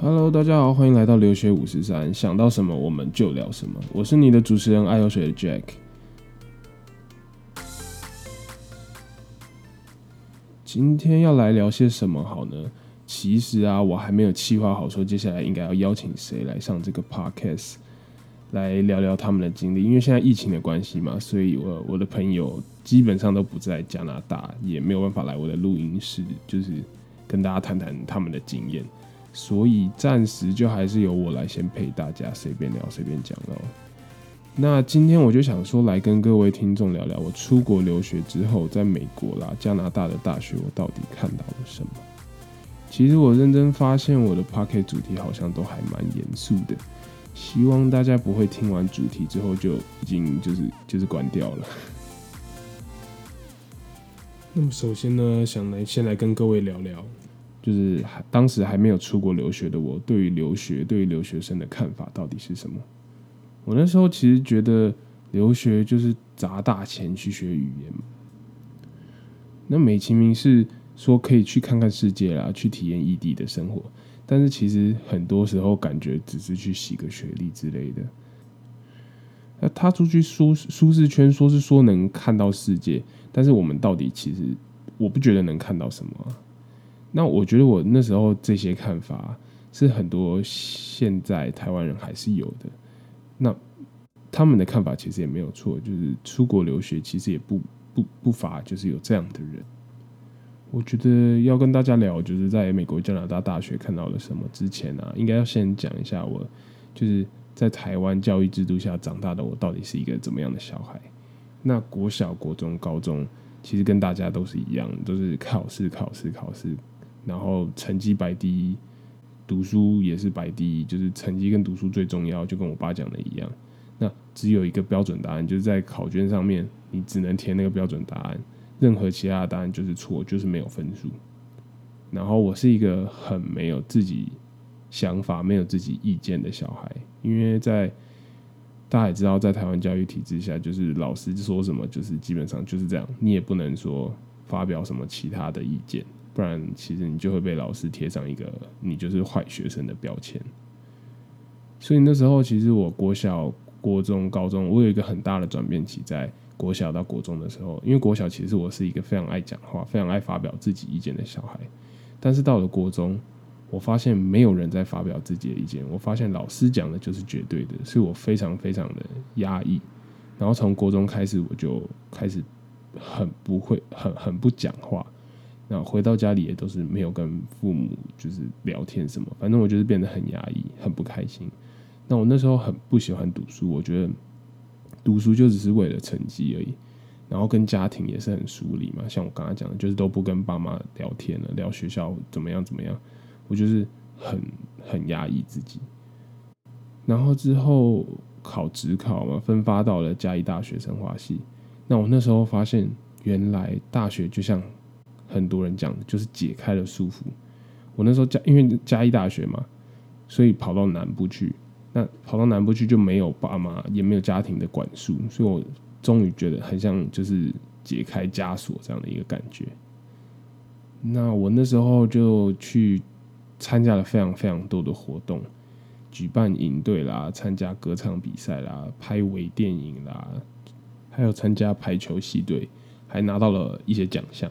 Hello，大家好，欢迎来到留学五十三，想到什么我们就聊什么。我是你的主持人爱游水的 Jack。今天要来聊些什么好呢？其实啊，我还没有计划好说接下来应该要邀请谁来上这个 Podcast 来聊聊他们的经历。因为现在疫情的关系嘛，所以我我的朋友基本上都不在加拿大，也没有办法来我的录音室，就是跟大家谈谈他们的经验。所以暂时就还是由我来先陪大家随便聊随便讲喽。那今天我就想说来跟各位听众聊聊我出国留学之后，在美国啦、加拿大的大学，我到底看到了什么？其实我认真发现，我的 p o c k e t 主题好像都还蛮严肃的，希望大家不会听完主题之后就已经就是就是关掉了。那么首先呢，想来先来跟各位聊聊。就是当时还没有出国留学的我，对于留学、对于留学生的看法到底是什么？我那时候其实觉得留学就是砸大钱去学语言。那美其名是说可以去看看世界啦，去体验异地的生活，但是其实很多时候感觉只是去洗个学历之类的。那踏出去舒舒适圈，说是说能看到世界，但是我们到底其实我不觉得能看到什么。那我觉得我那时候这些看法是很多现在台湾人还是有的。那他们的看法其实也没有错，就是出国留学其实也不不不乏就是有这样的人。我觉得要跟大家聊，就是在美国加拿大大学看到了什么之前啊，应该要先讲一下我就是在台湾教育制度下长大的我到底是一个怎么样的小孩。那国小、国中、高中其实跟大家都是一样，都是考试、考试、考试。然后成绩摆第一，读书也是摆第一，就是成绩跟读书最重要，就跟我爸讲的一样。那只有一个标准答案，就是在考卷上面，你只能填那个标准答案，任何其他的答案就是错，就是没有分数。然后我是一个很没有自己想法、没有自己意见的小孩，因为在大家也知道，在台湾教育体制下，就是老师说什么，就是基本上就是这样，你也不能说发表什么其他的意见。不然，其实你就会被老师贴上一个你就是坏学生的标签。所以那时候，其实我国小、国中、高中，我有一个很大的转变期，在国小到国中的时候。因为国小其实我是一个非常爱讲话、非常爱发表自己意见的小孩，但是到了国中，我发现没有人在发表自己的意见，我发现老师讲的就是绝对的，所以我非常非常的压抑。然后从国中开始，我就开始很不会、很很不讲话。那回到家里也都是没有跟父母就是聊天什么，反正我就是变得很压抑，很不开心。那我那时候很不喜欢读书，我觉得读书就只是为了成绩而已。然后跟家庭也是很疏离嘛，像我刚才讲的，就是都不跟爸妈聊天了，聊学校怎么样怎么样，我就是很很压抑自己。然后之后考职考嘛，分发到了嘉义大学生化系。那我那时候发现，原来大学就像。很多人讲的就是解开了束缚。我那时候加因为嘉义大学嘛，所以跑到南部去。那跑到南部去就没有爸妈，也没有家庭的管束，所以我终于觉得很像就是解开枷锁这样的一个感觉。那我那时候就去参加了非常非常多的活动，举办营队啦，参加歌唱比赛啦，拍微电影啦，还有参加排球系队，还拿到了一些奖项。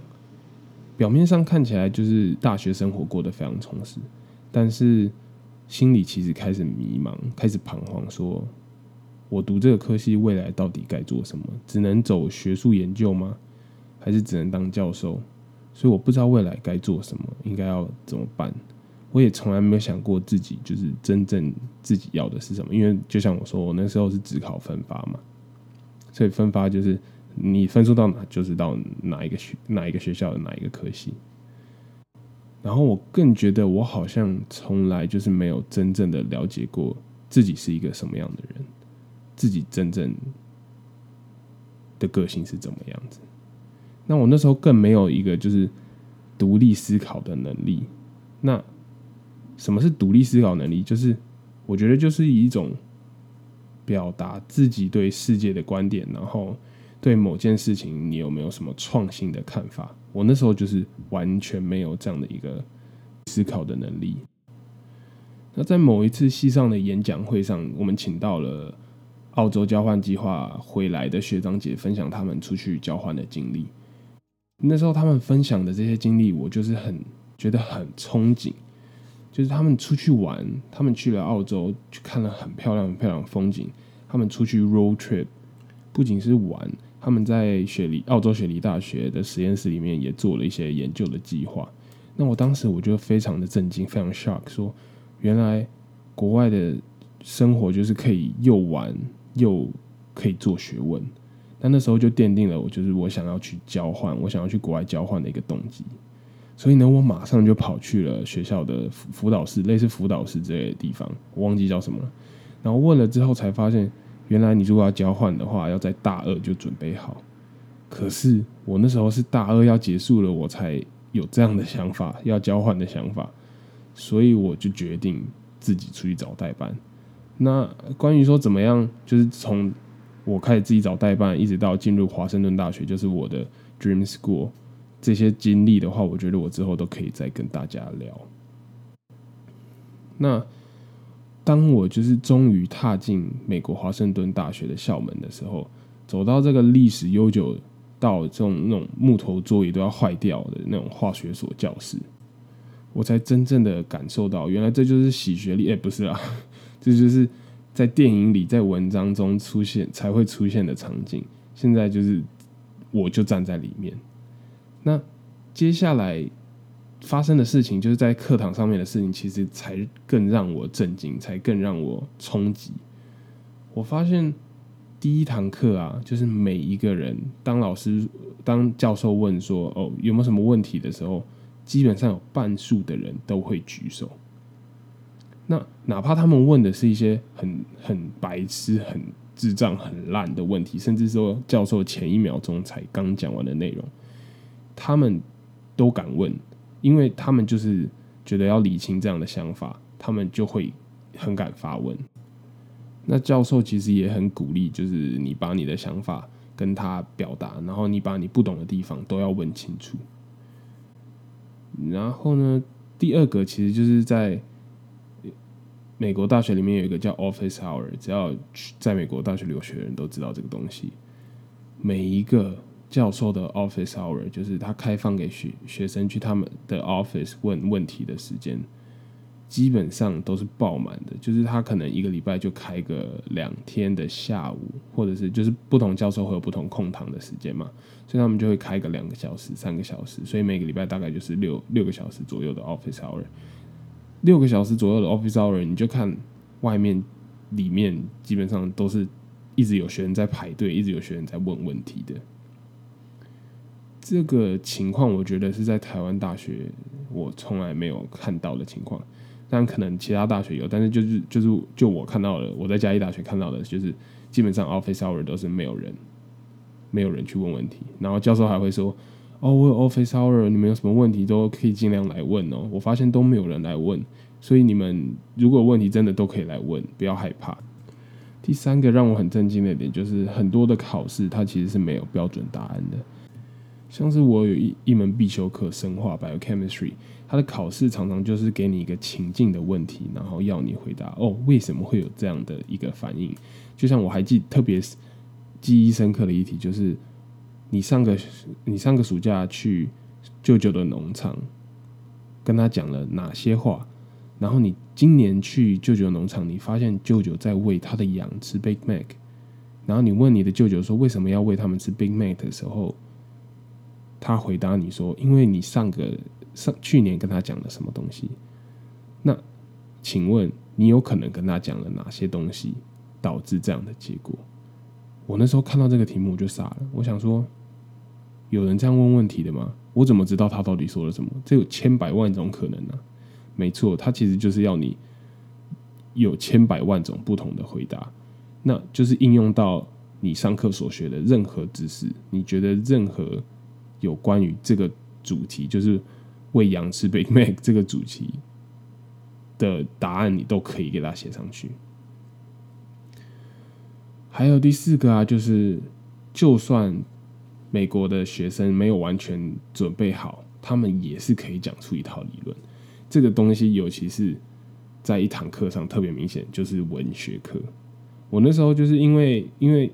表面上看起来就是大学生活过得非常充实，但是心里其实开始迷茫，开始彷徨，说我读这个科系未来到底该做什么？只能走学术研究吗？还是只能当教授？所以我不知道未来该做什么，应该要怎么办？我也从来没有想过自己就是真正自己要的是什么，因为就像我说，我那时候是只考分发嘛，所以分发就是。你分数到哪，就是到哪一个学哪一个学校的哪一个科系。然后我更觉得，我好像从来就是没有真正的了解过自己是一个什么样的人，自己真正的个性是怎么样子。那我那时候更没有一个就是独立思考的能力。那什么是独立思考能力？就是我觉得就是一种表达自己对世界的观点，然后。对某件事情，你有没有什么创新的看法？我那时候就是完全没有这样的一个思考的能力。那在某一次系上的演讲会上，我们请到了澳洲交换计划回来的学长姐分享他们出去交换的经历。那时候他们分享的这些经历，我就是很觉得很憧憬。就是他们出去玩，他们去了澳洲，去看了很漂亮、很漂亮的风景。他们出去 road trip，不仅是玩，他们在雪梨澳洲雪梨大学的实验室里面也做了一些研究的计划。那我当时我就非常的震惊，非常 shock，说原来国外的生活就是可以又玩又可以做学问。那那时候就奠定了我就是我想要去交换，我想要去国外交换的一个动机。所以呢，我马上就跑去了学校的辅辅导室，类似辅导室之类的地方，我忘记叫什么了。然后问了之后，才发现原来你如果要交换的话，要在大二就准备好。可是我那时候是大二要结束了，我才有这样的想法，要交换的想法。所以我就决定自己出去找代办。那关于说怎么样，就是从我开始自己找代办，一直到进入华盛顿大学，就是我的 dream school。这些经历的话，我觉得我之后都可以再跟大家聊。那当我就是终于踏进美国华盛顿大学的校门的时候，走到这个历史悠久到这种那种木头座椅都要坏掉的那种化学所教室，我才真正的感受到，原来这就是洗学历，哎，不是啊，这就是在电影里、在文章中出现才会出现的场景。现在就是我就站在里面。那接下来发生的事情，就是在课堂上面的事情，其实才更让我震惊，才更让我冲击。我发现第一堂课啊，就是每一个人当老师、当教授问说“哦，有没有什么问题”的时候，基本上有半数的人都会举手。那哪怕他们问的是一些很很白痴、很智障、很烂的问题，甚至说教授前一秒钟才刚讲完的内容。他们都敢问，因为他们就是觉得要理清这样的想法，他们就会很敢发问。那教授其实也很鼓励，就是你把你的想法跟他表达，然后你把你不懂的地方都要问清楚。然后呢，第二个其实就是在美国大学里面有一个叫 Office Hour，只要在美国大学留学的人都知道这个东西，每一个。教授的 office hour 就是他开放给学学生去他们的 office 问问题的时间，基本上都是爆满的。就是他可能一个礼拜就开个两天的下午，或者是就是不同教授会有不同空堂的时间嘛，所以他们就会开个两个小时、三个小时，所以每个礼拜大概就是六六个小时左右的 office hour。六个小时左右的 office hour，你就看外面、里面基本上都是一直有学生在排队，一直有学生在问问题的。这个情况，我觉得是在台湾大学我从来没有看到的情况，但可能其他大学有，但是就是就是就我看到的，我在嘉义大学看到的，就是基本上 office hour 都是没有人，没有人去问问题，然后教授还会说：“哦，我有 office hour，你们有什么问题都可以尽量来问哦。”我发现都没有人来问，所以你们如果问题真的都可以来问，不要害怕。第三个让我很震惊的点就是，很多的考试它其实是没有标准答案的。像是我有一一门必修课生化 biochemistry，它的考试常常就是给你一个情境的问题，然后要你回答哦，为什么会有这样的一个反应？就像我还记特别记忆深刻的一题，就是你上个你上个暑假去舅舅的农场，跟他讲了哪些话，然后你今年去舅舅农场，你发现舅舅在喂他的羊吃 Big Mac，然后你问你的舅舅说为什么要喂他们吃 Big Mac 的时候。他回答你说：“因为你上个上去年跟他讲了什么东西？那请问你有可能跟他讲了哪些东西导致这样的结果？”我那时候看到这个题目我就傻了，我想说：“有人这样问问题的吗？我怎么知道他到底说了什么？这有千百万种可能呢。”没错，他其实就是要你有千百万种不同的回答，那就是应用到你上课所学的任何知识。你觉得任何？有关于这个主题，就是喂羊吃 Big Mac 这个主题的答案，你都可以给他写上去。还有第四个啊，就是就算美国的学生没有完全准备好，他们也是可以讲出一套理论。这个东西，尤其是在一堂课上特别明显，就是文学课。我那时候就是因为因为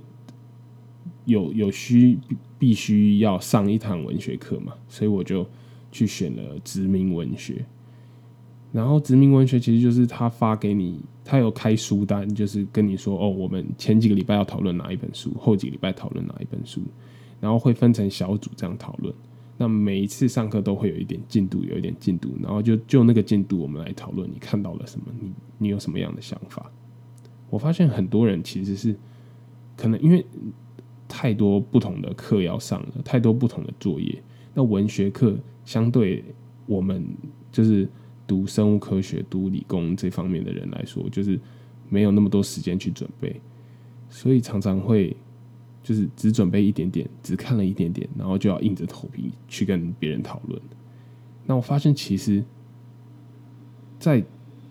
有有需必须要上一堂文学课嘛，所以我就去选了殖民文学。然后殖民文学其实就是他发给你，他有开书单，就是跟你说哦，我们前几个礼拜要讨论哪一本书，后几个礼拜讨论哪一本书，然后会分成小组这样讨论。那每一次上课都会有一点进度，有一点进度，然后就就那个进度，我们来讨论你看到了什么，你你有什么样的想法？我发现很多人其实是可能因为太多不同的课要上了，太多不同的作业。那文学课相对我们就是读生物科学、读理工这方面的人来说，就是没有那么多时间去准备，所以常常会。就是只准备一点点，只看了一点点，然后就要硬着头皮去跟别人讨论。那我发现，其实在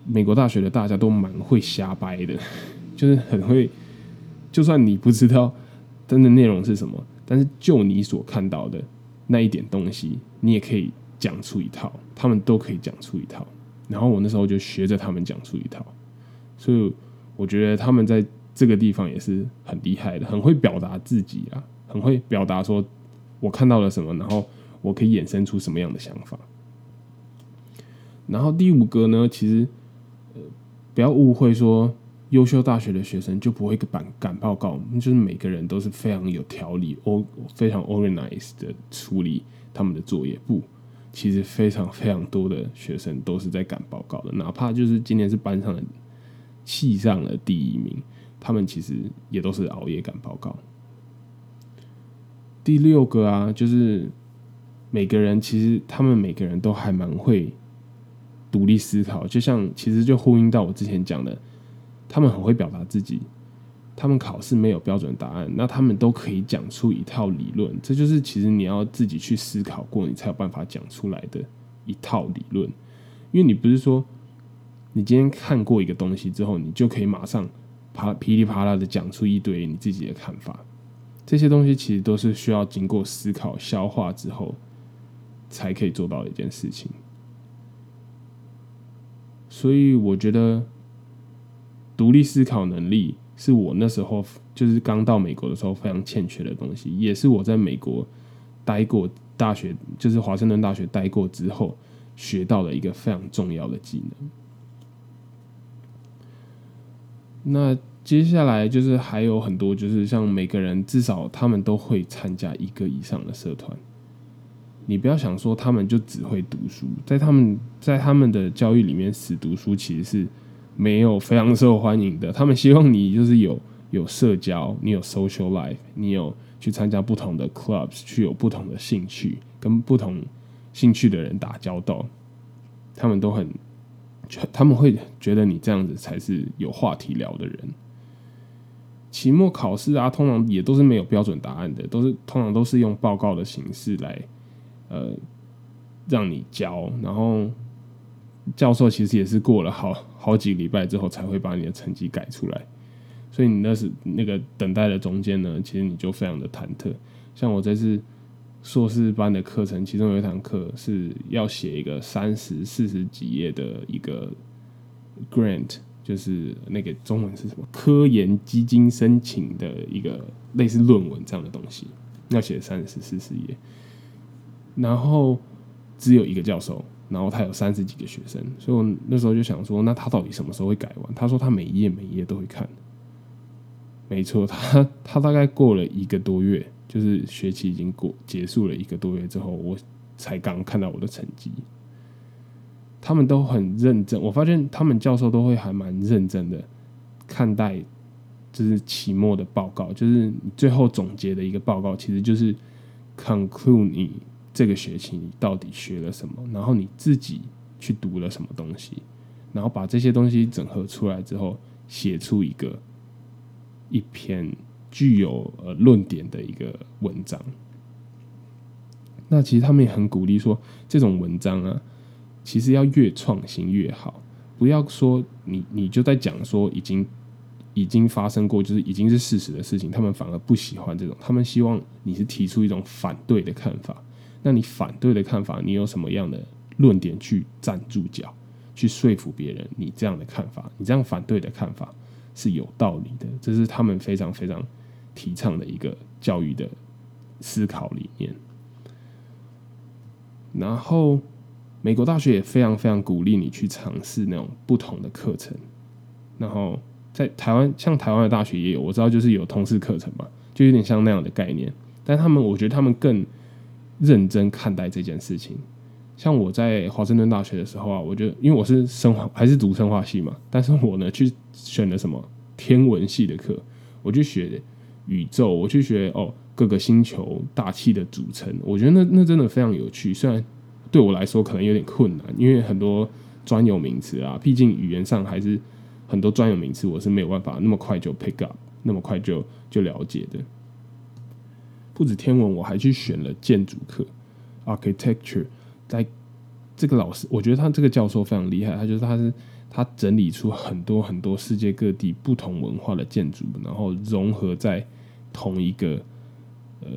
美国大学的大家都蛮会瞎掰的，就是很会。就算你不知道真的内容是什么，但是就你所看到的那一点东西，你也可以讲出一套。他们都可以讲出一套。然后我那时候就学着他们讲出一套，所以我觉得他们在。这个地方也是很厉害的，很会表达自己啊，很会表达说我看到了什么，然后我可以衍生出什么样的想法。然后第五个呢，其实呃不要误会说优秀大学的学生就不会赶赶报告，就是每个人都是非常有条理、o 非常 organized 的处理他们的作业。不，其实非常非常多的学生都是在赶报告的，哪怕就是今年是班上的系上了第一名。他们其实也都是熬夜赶报告。第六个啊，就是每个人其实他们每个人都还蛮会独立思考，就像其实就呼应到我之前讲的，他们很会表达自己。他们考试没有标准答案，那他们都可以讲出一套理论，这就是其实你要自己去思考过，你才有办法讲出来的一套理论。因为你不是说你今天看过一个东西之后，你就可以马上。啪噼里啪啦的讲出一堆你自己的看法，这些东西其实都是需要经过思考、消化之后才可以做到的一件事情。所以我觉得独立思考能力是我那时候就是刚到美国的时候非常欠缺的东西，也是我在美国待过大学，就是华盛顿大学待过之后学到的一个非常重要的技能。那接下来就是还有很多，就是像每个人至少他们都会参加一个以上的社团。你不要想说他们就只会读书，在他们在他们的教育里面，死读书其实是没有非常受欢迎的。他们希望你就是有有社交，你有 social life，你有去参加不同的 clubs，去有不同的兴趣，跟不同兴趣的人打交道。他们都很。他们会觉得你这样子才是有话题聊的人。期末考试啊，通常也都是没有标准答案的，都是通常都是用报告的形式来，呃，让你交。然后教授其实也是过了好好几个礼拜之后才会把你的成绩改出来，所以你那是那个等待的中间呢，其实你就非常的忐忑。像我这次。硕士班的课程，其中有一堂课是要写一个三十四十几页的一个 grant，就是那个中文是什么？科研基金申请的一个类似论文这样的东西，要写三十四十页。然后只有一个教授，然后他有三十几个学生，所以我那时候就想说，那他到底什么时候会改完？他说他每一页每一页都会看。没错，他他大概过了一个多月。就是学期已经过结束了一个多月之后，我才刚看到我的成绩。他们都很认真，我发现他们教授都会还蛮认真的看待，就是期末的报告，就是最后总结的一个报告，其实就是 conclude 你这个学期你到底学了什么，然后你自己去读了什么东西，然后把这些东西整合出来之后，写出一个一篇。具有呃论点的一个文章，那其实他们也很鼓励说，这种文章啊，其实要越创新越好，不要说你你就在讲说已经已经发生过，就是已经是事实的事情，他们反而不喜欢这种，他们希望你是提出一种反对的看法。那你反对的看法，你有什么样的论点去站住脚？去说服别人，你这样的看法，你这样反对的看法是有道理的，这是他们非常非常提倡的一个教育的思考理念。然后，美国大学也非常非常鼓励你去尝试那种不同的课程。然后，在台湾，像台湾的大学也有，我知道就是有通识课程嘛，就有点像那样的概念。但他们，我觉得他们更认真看待这件事情。像我在华盛顿大学的时候啊，我觉得因为我是生化还是读生化系嘛，但是我呢去选了什么天文系的课，我去学宇宙，我去学哦。各个星球大气的组成，我觉得那那真的非常有趣。虽然对我来说可能有点困难，因为很多专有名词啊，毕竟语言上还是很多专有名词，我是没有办法那么快就 pick up，那么快就就了解的。不止天文，我还去选了建筑课，architecture。在这个老师，我觉得他这个教授非常厉害，他就是他是他整理出很多很多世界各地不同文化的建筑，然后融合在同一个。呃，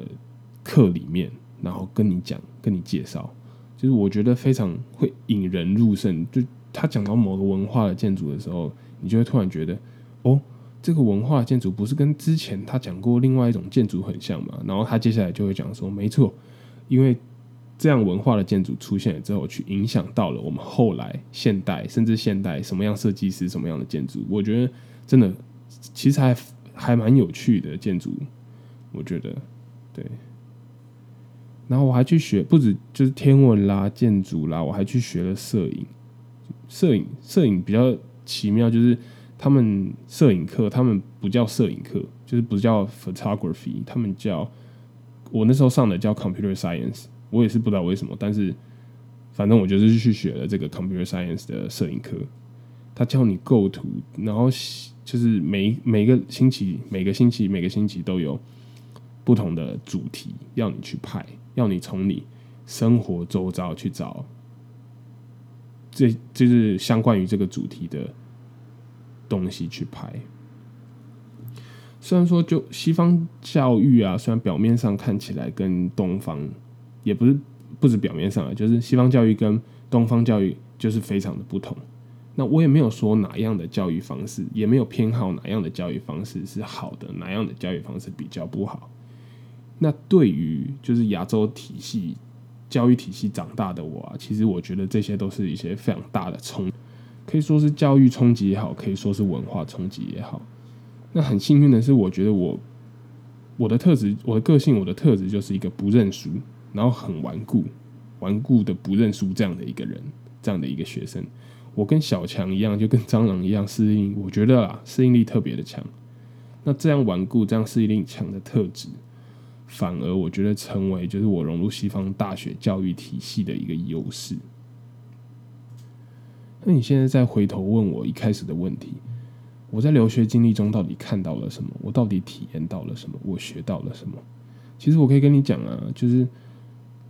课里面，然后跟你讲，跟你介绍，就是我觉得非常会引人入胜。就他讲到某个文化的建筑的时候，你就会突然觉得，哦，这个文化建筑不是跟之前他讲过另外一种建筑很像吗？然后他接下来就会讲说，没错，因为这样文化的建筑出现了之后，去影响到了我们后来现代，甚至现代什么样设计师什么样的建筑，我觉得真的其实还还蛮有趣的建筑，我觉得。对，然后我还去学，不止就是天文啦、建筑啦，我还去学了摄影。摄影，摄影比较奇妙，就是他们摄影课，他们不叫摄影课，就是不叫 photography，他们叫我那时候上的叫 computer science，我也是不知道为什么，但是反正我就是去学了这个 computer science 的摄影课。他教你构图，然后就是每每个星期、每个星期、每个星期都有。不同的主题要你去拍，要你从你生活周遭去找，这就是相关于这个主题的东西去拍。虽然说，就西方教育啊，虽然表面上看起来跟东方也不是不止表面上啊，就是西方教育跟东方教育就是非常的不同。那我也没有说哪样的教育方式，也没有偏好哪样的教育方式是好的，哪样的教育方式比较不好。那对于就是亚洲体系教育体系长大的我啊，其实我觉得这些都是一些非常大的冲，可以说是教育冲击也好，可以说是文化冲击也好。那很幸运的是，我觉得我我的特质，我的个性，我的特质就是一个不认输，然后很顽固、顽固的不认输这样的一个人，这样的一个学生。我跟小强一样，就跟蟑螂一样适应，我觉得啊，适应力特别的强。那这样顽固、这样适应力强的特质。反而我觉得成为就是我融入西方大学教育体系的一个优势。那你现在再回头问我一开始的问题，我在留学经历中到底看到了什么？我到底体验到了什么？我学到了什么？其实我可以跟你讲啊，就是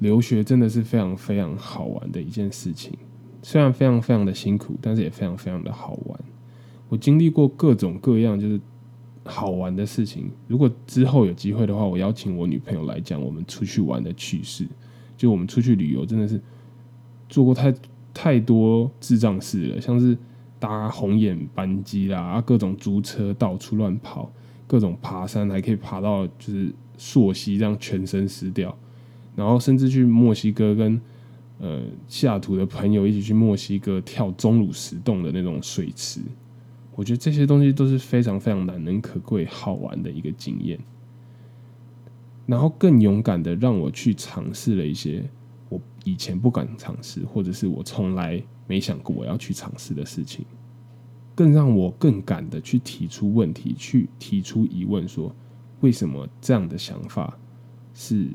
留学真的是非常非常好玩的一件事情，虽然非常非常的辛苦，但是也非常非常的好玩。我经历过各种各样，就是。好玩的事情，如果之后有机会的话，我邀请我女朋友来讲我们出去玩的趣事。就我们出去旅游，真的是做过太太多智障事了，像是搭红眼班机啦，各种租车到处乱跑，各种爬山，还可以爬到就是溯溪，让全身湿掉。然后甚至去墨西哥跟呃西雅图的朋友一起去墨西哥跳钟乳石洞的那种水池。我觉得这些东西都是非常非常难能可贵、好玩的一个经验，然后更勇敢的让我去尝试了一些以前不敢尝试，或者是我从来没想过我要去尝试的事情，更让我更敢的去提出问题，去提出疑问，说为什么这样的想法是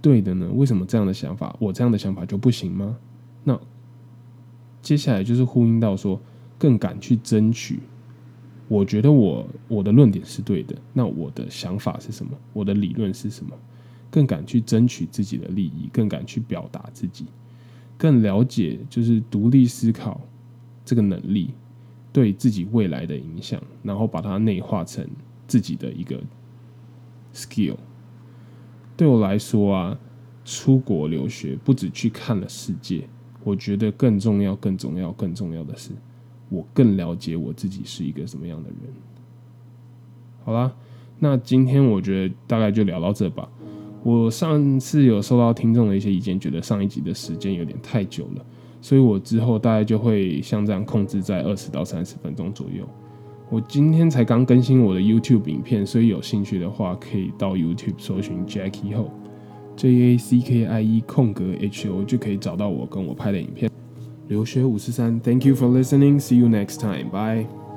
对的呢？为什么这样的想法，我这样的想法就不行吗？那接下来就是呼应到说。更敢去争取，我觉得我我的论点是对的。那我的想法是什么？我的理论是什么？更敢去争取自己的利益，更敢去表达自己，更了解就是独立思考这个能力对自己未来的影响，然后把它内化成自己的一个 skill。对我来说啊，出国留学不止去看了世界，我觉得更重要、更重要、更重要的是，我更了解我自己是一个什么样的人。好啦，那今天我觉得大概就聊到这吧。我上次有收到听众的一些意见，觉得上一集的时间有点太久了，所以我之后大概就会像这样控制在二十到三十分钟左右。我今天才刚更新我的 YouTube 影片，所以有兴趣的话可以到 YouTube 搜寻 Jackie Ho，J A C K I E 空格 H O 就可以找到我跟我拍的影片。留学五四三，Thank you for listening. See you next time. Bye.